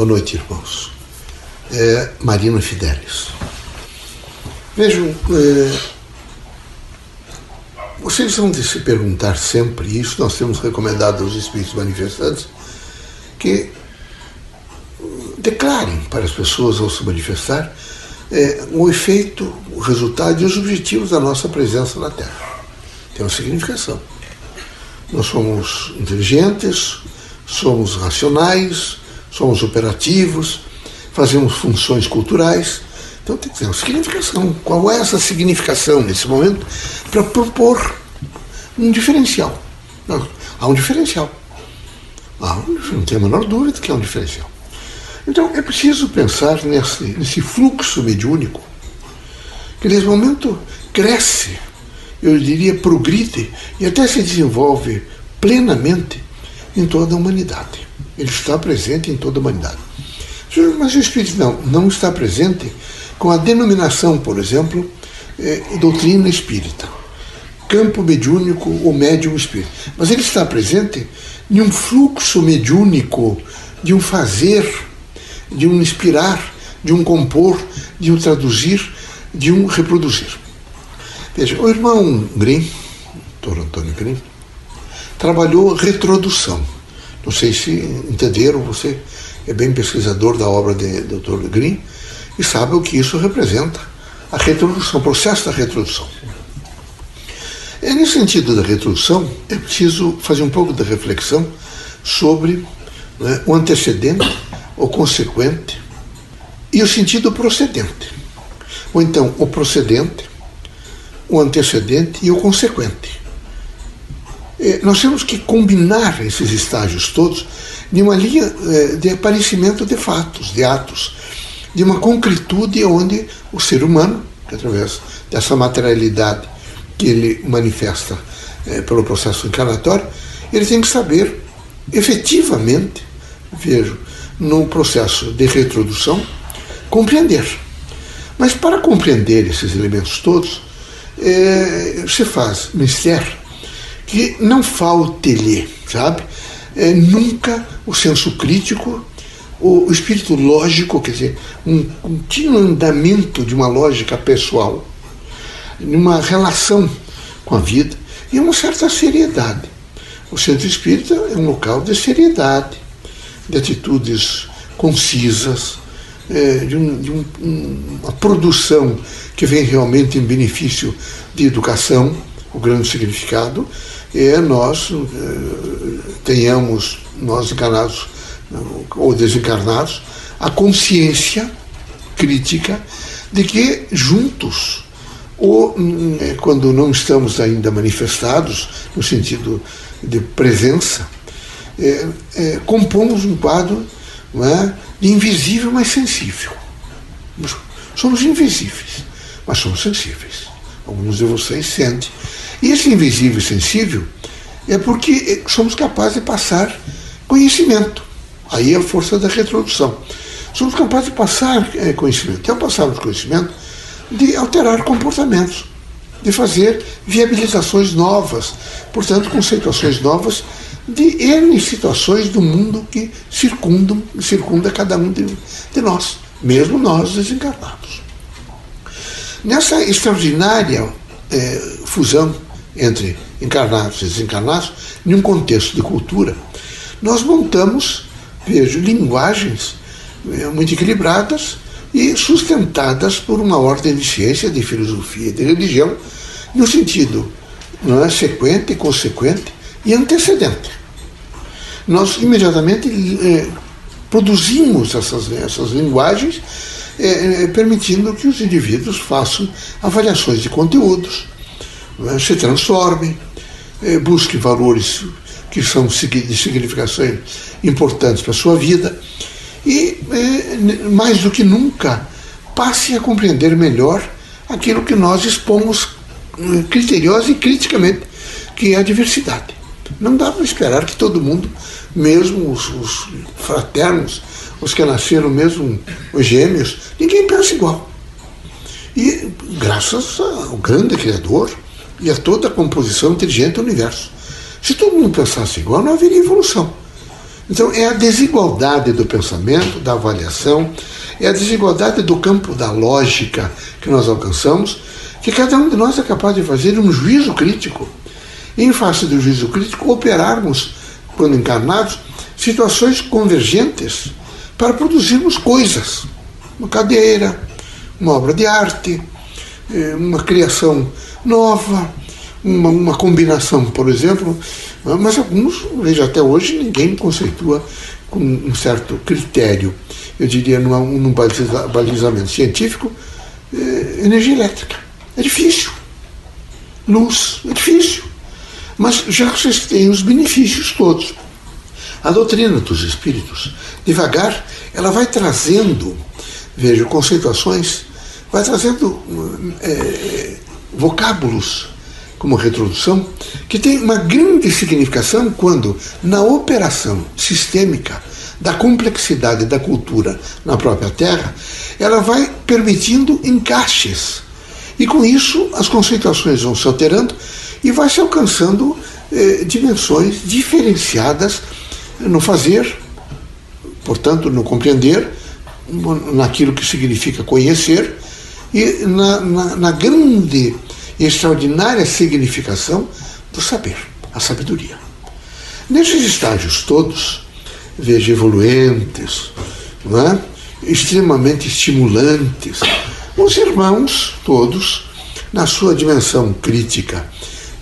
Boa noite, irmãos. É, Marina Fidelis. Vejam, é, vocês vão se perguntar sempre isso, nós temos recomendado aos espíritos manifestantes que declarem para as pessoas ao se manifestar é, o efeito, o resultado e os objetivos da nossa presença na Terra. Tem uma significação. Nós somos inteligentes, somos racionais, somos operativos, fazemos funções culturais. Então tem que ter uma significação. Qual é essa significação nesse momento para propor um diferencial? Há um diferencial. Há, não tem a menor dúvida que há um diferencial. Então é preciso pensar nesse, nesse fluxo mediúnico que nesse momento cresce, eu diria progride e até se desenvolve plenamente em toda a humanidade. Ele está presente em toda a humanidade. Mas o Espírito não, não está presente com a denominação, por exemplo, eh, doutrina espírita, campo mediúnico ou médium espírita. Mas ele está presente em um fluxo mediúnico de um fazer de um inspirar, de um compor, de um traduzir, de um reproduzir. Veja, o irmão Grimm, doutor Antônio Grimm, trabalhou retrodução. Não sei se entenderam, você é bem pesquisador da obra de Dr. Grimm e sabe o que isso representa, a retrodução, o processo da retrodução. É nesse sentido da retrodução, é preciso fazer um pouco de reflexão sobre né, o antecedente o consequente e o sentido procedente. Ou então o procedente, o antecedente e o consequente. É, nós temos que combinar esses estágios todos de uma linha é, de aparecimento de fatos, de atos, de uma concretude onde o ser humano, através dessa materialidade que ele manifesta é, pelo processo encarnatório, ele tem que saber efetivamente, vejo, no processo de reintrodução, compreender. Mas para compreender esses elementos todos, é, se faz mistério que não falte-lhe, sabe? É, nunca o senso crítico, o, o, espírito lógico, quer dizer, um contínuo andamento de uma lógica pessoal, numa relação com a vida e uma certa seriedade. O centro espírita é um local de seriedade, de atitudes concisas, é, de, um, de um, uma produção que vem realmente em benefício de educação, o grande significado é nós é, tenhamos, nós encarnados ou desencarnados, a consciência crítica de que juntos, ou é, quando não estamos ainda manifestados, no sentido de presença, é, é, compomos um quadro é, de invisível, mas sensível. Somos invisíveis, mas somos sensíveis. Alguns de vocês sentem. E esse invisível e sensível é porque somos capazes de passar conhecimento. Aí é a força da retrodução. Somos capazes de passar é, conhecimento. E passarmos conhecimento, de alterar comportamentos, de fazer viabilizações novas, portanto, conceituações novas de N situações do mundo que circundam, circunda cada um de, de nós, mesmo nós desencarnados. Nessa extraordinária é, fusão entre encarnados e desencarnados, em um contexto de cultura, nós montamos, vejo, linguagens é, muito equilibradas e sustentadas por uma ordem de ciência, de filosofia e de religião, no sentido não é, sequente, consequente e antecedente. Nós imediatamente eh, produzimos essas, essas linguagens, eh, eh, permitindo que os indivíduos façam avaliações de conteúdos, se transformem, busquem valores que são de significações importantes para a sua vida e, mais do que nunca, passem a compreender melhor aquilo que nós expomos criteriosa e criticamente, que é a diversidade. Não dá para esperar que todo mundo, mesmo os, os, fraternos, os que nasceram mesmo, os gêmeos, ninguém pensa igual. E graças ao grande Criador e a toda a composição inteligente do universo. Se todo mundo pensasse igual, não haveria evolução. Então, é a desigualdade do pensamento, da avaliação, é a desigualdade do campo da lógica que nós alcançamos, que cada um de nós é capaz de fazer um juízo crítico. E, em face do juízo crítico, operarmos, quando encarnados, situações convergentes para produzirmos coisas. Uma cadeira, uma obra de arte, eh, uma criação nova, uma, uma combinação, por exemplo. Mas alguns, veja, até hoje ninguém conceitua com um certo critério, eu diria, num, balizamento científico, eh, energia elétrica. É difícil. Luz, é difícil. Mas já vocês têm os benefícios todos. A doutrina dos espíritos, devagar, ela vai trazendo, veja, conceituações, vai trazendo é, vocábulos como retrodução, que tem uma grande significação quando, na operação sistêmica da complexidade da cultura na própria Terra, ela vai permitindo encaixes. E com isso, as conceituações vão se alterando e vai se alcançando eh, dimensões diferenciadas no fazer, portanto, no compreender, naquilo que significa conhecer e na, na, na grande e extraordinária significação do saber, a sabedoria. Nesses estágios todos, veja, evoluentes, é? extremamente estimulantes, os irmãos todos, na sua dimensão crítica,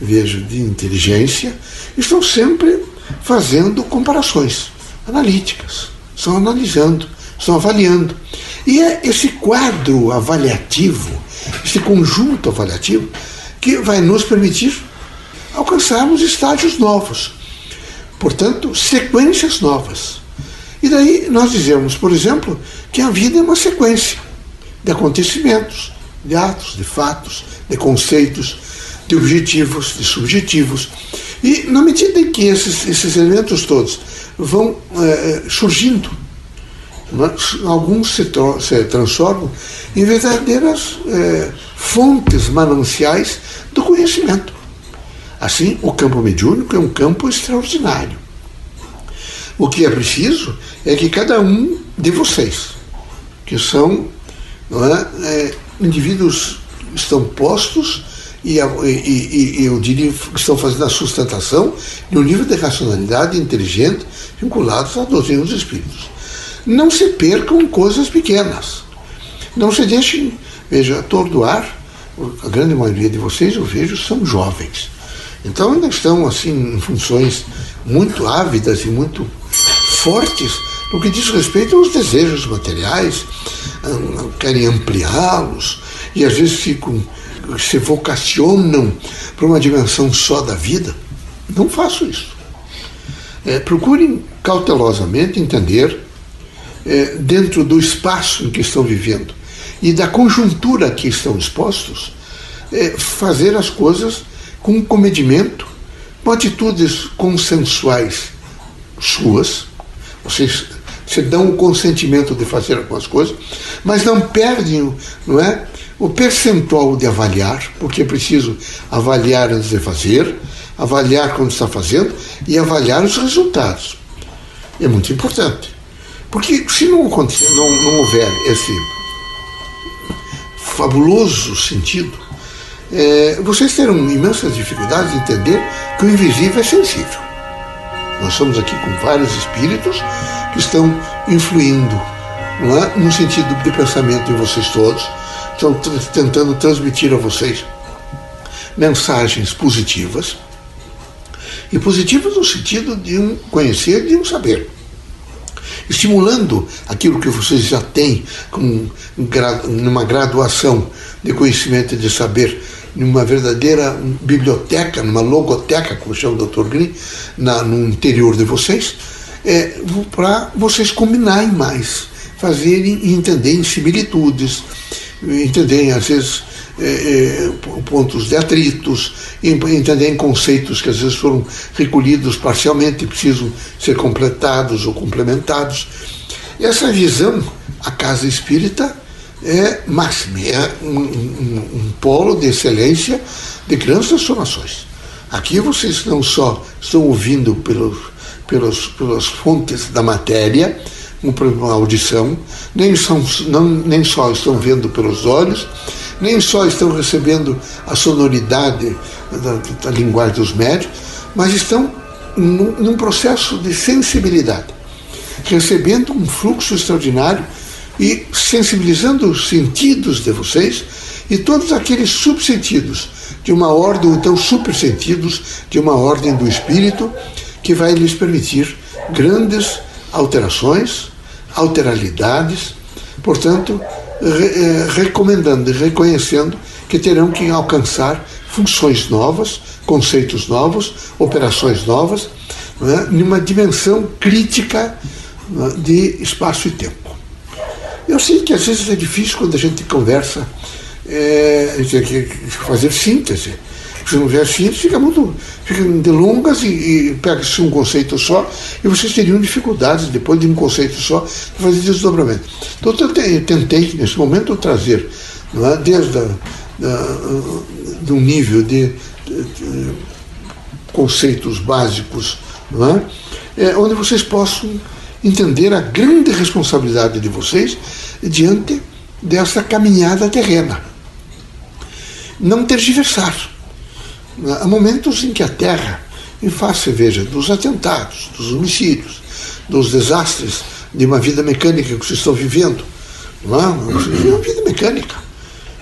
vejo, de inteligência, estão sempre fazendo comparações analíticas, estão analisando, estão avaliando. E é esse quadro avaliativo, esse conjunto avaliativo, que vai nos permitir alcançarmos estágios novos, portanto, sequências novas. E daí nós dizemos, por exemplo, que a vida é uma sequência de acontecimentos, de atos, de fatos, de conceitos, de objetivos, de subjetivos. E na medida em que esses, esses elementos todos vão é, surgindo, né, alguns se, se, transformam em verdadeiras é, fontes mananciais do conhecimento. Assim, o campo mediúnico é um campo extraordinário. O que é preciso é que cada um de vocês, que são é, é, indivíduos estão postos e, e, e, eu diria que estão fazendo a sustentação de um nível de racionalidade inteligente vinculados à doutrina dos espíritos. Não se percam coisas pequenas. Não se deixem, veja, atordoar. A grande maioria de vocês, eu vejo, são jovens. Então ainda estão assim em funções muito ávidas e muito fortes no que diz respeito aos desejos materiais, querem ampliá-los e às vezes ficam se vocacionam para uma dimensão só da vida, não faço isso. É, procurem cautelosamente entender, é, dentro do espaço em que estão vivendo e da conjuntura a que estão expostos, é, fazer as coisas com comedimento, com atitudes consensuais suas. Vocês se dão o consentimento de fazer algumas coisas, mas não perdem não é, o percentual de avaliar, porque é preciso avaliar antes de fazer, avaliar quando está fazendo e avaliar os resultados. É muito importante. Porque se não, não, não houver esse fabuloso sentido, é, vocês terão imensas dificuldades de entender que o invisível é sensível. Nós estamos aqui com vários espíritos que estão influindo não é? no sentido de pensamento em vocês todos, estão tentando transmitir a vocês mensagens positivas. E positivas no sentido de um conhecer, de um saber. Estimulando aquilo que vocês já têm numa graduação de conhecimento e de saber, numa verdadeira biblioteca, numa logoteca, como chama o Dr. Green, na, no interior de vocês, é, para vocês combinarem mais, fazerem e entenderem similitudes, entenderem, às vezes, é, é, pontos de atritos, entenderem conceitos que às vezes foram recolhidos parcialmente e precisam ser completados ou complementados. Essa visão, a casa espírita é máxima, é um, um, um polo de excelência de grandes transformações. Aqui vocês não só estão ouvindo pelo, pelos, pelas fontes da matéria, como por exemplo a audição, nem, são, não, nem só estão vendo pelos olhos, nem só estão recebendo a sonoridade da, da linguagem dos médios, mas estão num, num processo de sensibilidade, recebendo um fluxo extraordinário e sensibilizando os sentidos de vocês e todos aqueles subsentidos de uma ordem, ou então supersentidos de uma ordem do espírito que vai lhes permitir grandes alterações, alteralidades, portanto, re, eh, recomendando e reconhecendo que terão que alcançar funções novas, conceitos novos, operações novas, né, numa dimensão crítica né, de espaço e tempo. Eu sei que às vezes é difícil quando a gente conversa, é, fazer síntese. Se não houver síntese, fica muito fica de longas e, e pega-se um conceito só e vocês teriam dificuldades depois de um conceito só de fazer desdobramento. Então eu tentei, tentei nesse momento trazer, é, desde a, da, de um nível de, de, de conceitos básicos, é? é? onde vocês possam entender a grande responsabilidade de vocês diante dessa caminhada terrena. Não tergiversar. Há momentos em que a Terra, em face, veja, dos atentados, dos homicídios, dos desastres de uma vida mecânica que vocês estão vivendo, não é? Vocês vivem uma vida mecânica.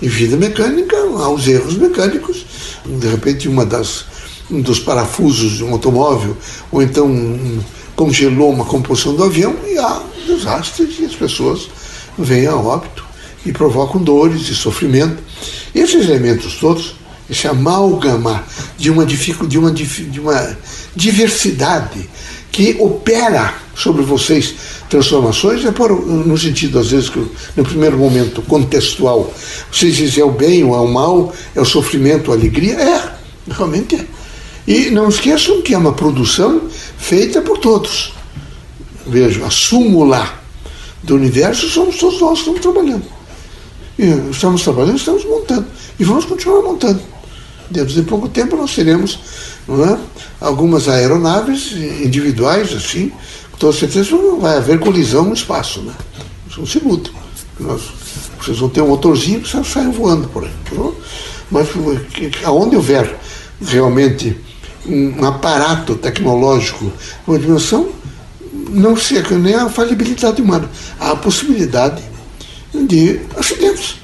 E vida mecânica, há os erros mecânicos. De repente, uma das, um dos parafusos de um automóvel, ou então um, congelou uma composição do avião e há desastres e as pessoas vêm a óbito e provocam dores e sofrimento. Esses elementos todos, esse amálgama de uma, de uma, de uma diversidade que opera sobre vocês transformações, é por, no sentido, às vezes, que no primeiro momento contextual, vocês dizem é o bem ou é o mal, é o sofrimento a alegria. É, realmente é. E não esqueçam que é uma produção feita por todos. Vejam, a súmula do universo somos todos nós que estamos trabalhando. E estamos trabalhando, estamos montando. E vamos continuar montando. Dentro de pouco tempo nós teremos é, algumas aeronaves individuais, assim, com toda certeza não vai haver colisão no espaço. Né? São simultâneos. Nós, vocês vão ter um motorzinho que saem voando por aí. Tá Mas aonde houver realmente um aparato tecnológico, uma dimensão, não se é nem a falibilidade humana, há a possibilidade de acidentes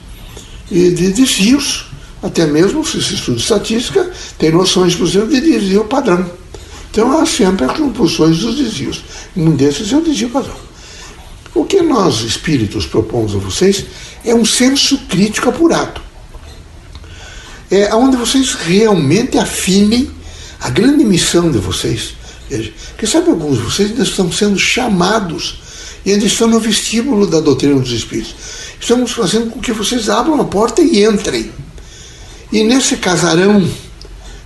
e de desvios. Até mesmo, se se estuda estatística, tem noções, por exemplo, de desvio padrão. Então há sempre as composições dos desvios. Um desses é o desvio padrão. O que nós, espíritos, propomos a vocês é um senso crítico apurado. É onde vocês realmente afinem a grande missão de vocês, veja, que sabe alguns de vocês ainda estão sendo chamados e ainda estão no vestíbulo da doutrina dos Espíritos. Estamos fazendo com que vocês abram a porta e entrem. E nesse casarão,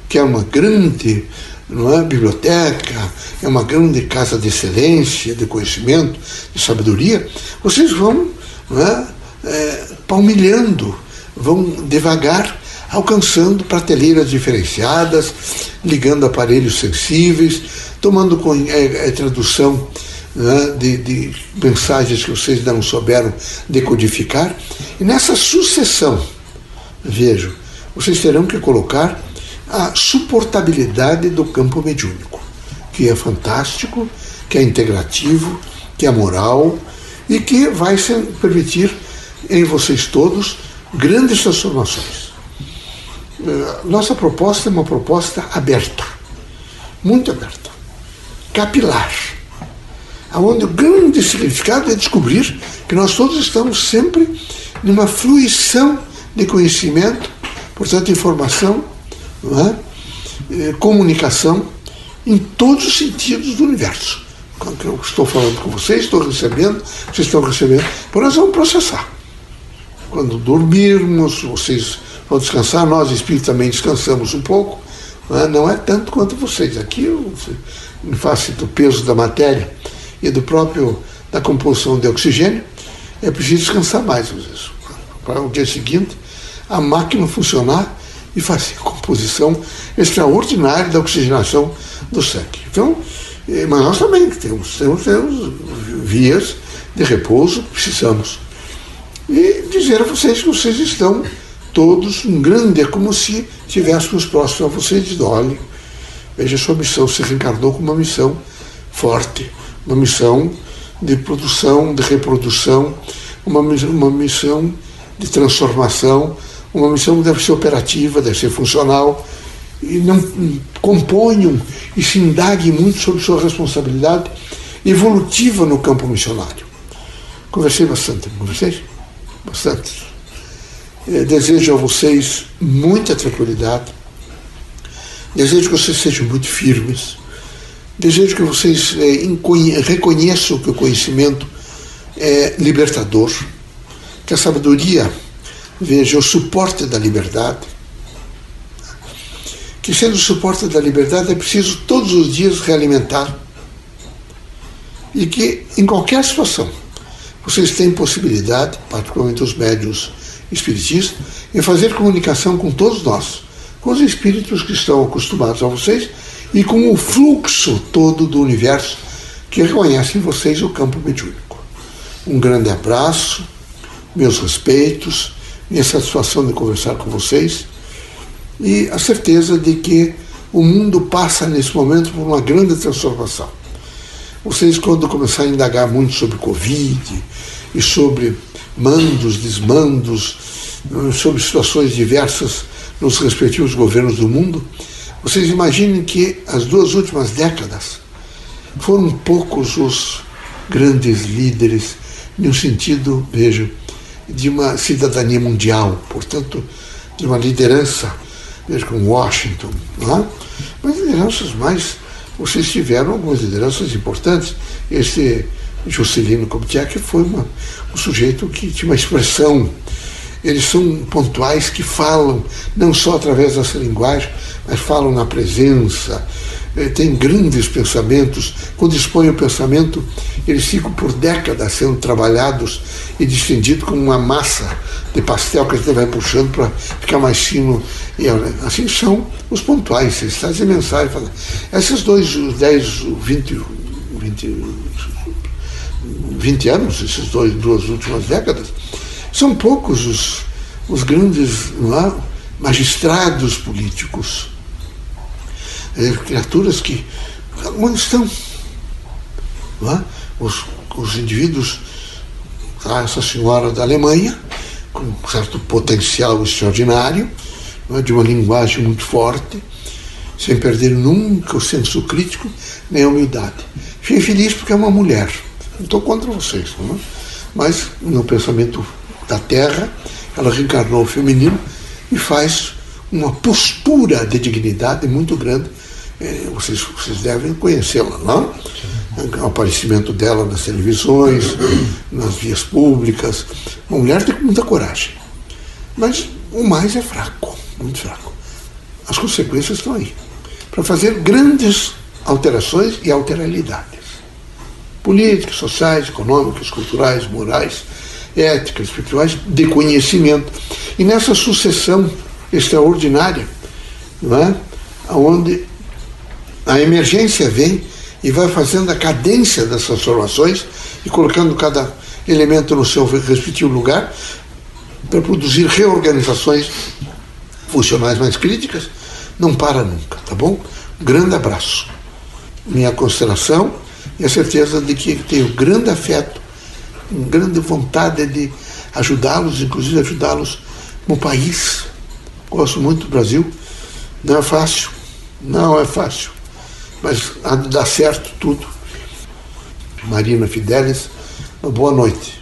que é uma grande não é, biblioteca, é uma grande casa de excelência, de conhecimento, de sabedoria, vocês vão não é, é, palmilhando, vão devagar alcançando prateleiras diferenciadas, ligando aparelhos sensíveis, tomando é, é, tradução né, de, de mensagens que vocês não souberam decodificar. E nessa sucessão, vejo, vocês terão que colocar a suportabilidade do campo mediúnico, que é fantástico, que é integrativo, que é moral e que vai permitir em vocês todos grandes transformações. Eh, nossa proposta é uma proposta aberta, muito aberta, capilar, aonde o grande significado é descobrir que nós todos estamos sempre numa fluição de conhecimento, portanto, informação, é? Eh, comunicação, em todos os sentidos do universo. Eu estou falando com vocês, estou recebendo, vocês estão recebendo, por nós vamos processar. Quando dormirmos, vocês vão descansar, nós espíritos também descansamos um pouco, não é, não é tanto quanto vocês. Aqui, em face do peso da matéria e do próprio da composição de oxigênio, é preciso descansar mais, para o dia seguinte a máquina funcionar e fazer composição extraordinária da oxigenação do sangue. Então, Mas nós também temos, temos, temos vias de repouso, precisamos. E dizer a vocês que vocês estão todos um grande, é como se tivéssemos próximo a vocês, dizendo, olhe, veja sua missão, se reencarnou com uma missão forte, uma missão de produção, de reprodução, uma, uma missão de transformação, uma missão deve ser operativa, deve ser funcional, e não componham e se indaguem muito sobre sua responsabilidade evolutiva no campo missionário. Conversei bastante com vocês, bastante. Eh, desejo a vocês muita tranquilidade, desejo que vocês sejam muito firmes, desejo que vocês é, reconheçam que o conhecimento é libertador, que a sabedoria veja o suporte da liberdade, que sendo o suporte da liberdade é preciso todos os dias realimentar e que em qualquer situação vocês têm possibilidade, particularmente os médios espiritistas, em fazer comunicação com todos nós, com os espíritos que estão acostumados a vocês e com o fluxo todo do universo que reconhece em vocês o campo mediúnico. Um grande abraço, meus respeitos, minha satisfação de conversar com vocês e a certeza de que o mundo passa nesse momento por uma grande transformação. Vocês, quando começarem a indagar muito sobre Covid e sobre mandos, desmandos, sobre situações diversas nos respectivos governos do mundo, vocês imaginem que as duas últimas décadas foram poucos os grandes líderes, no sentido, vejo, de uma cidadania mundial, portanto, de uma liderança, veja, como Washington, é? mas lideranças mais. Vocês tiveram algumas lideranças importantes. Esse Juscelino Kubitschek foi uma, um sujeito que tinha uma expressão eles são pontuais que falam, não só através dessa linguagem, mas falam na presença, têm grandes pensamentos. Quando expõem o pensamento, eles ficam por décadas sendo trabalhados e distendidos como uma massa de pastel que a gente vai puxando para ficar mais fino. E assim são os pontuais, eles trazem mensagem. Esses dois, 10, 20, 20, 20 anos, essas duas últimas décadas, são poucos os, os grandes é? magistrados políticos, é, criaturas que. Onde estão? É? Os, os indivíduos, ah, essa senhora da Alemanha, com um certo potencial extraordinário, é? de uma linguagem muito forte, sem perder nunca o senso crítico nem a humildade. Fiquei feliz porque é uma mulher. Não estou contra vocês, não é? mas no pensamento da Terra, ela reencarnou o feminino e faz uma postura de dignidade muito grande. É, vocês, vocês devem conhecê-la, não? O aparecimento dela nas televisões, nas vias públicas. Uma mulher tem muita coragem. Mas o mais é fraco, muito fraco. As consequências estão aí. Para fazer grandes alterações e alteralidades. Políticas, sociais, econômicas, culturais, morais, éticas, espirituais, de conhecimento. E nessa sucessão extraordinária, não é? onde a emergência vem e vai fazendo a cadência das transformações e colocando cada elemento no seu respectivo lugar para produzir reorganizações funcionais mais críticas, não para nunca, tá bom? Um grande abraço. Minha consideração e a certeza de que tenho grande afeto grande vontade de ajudá-los, inclusive ajudá-los no país. Gosto muito do Brasil. Não é fácil, não é fácil, mas há de dar certo tudo. Marina Fidelis, uma boa noite.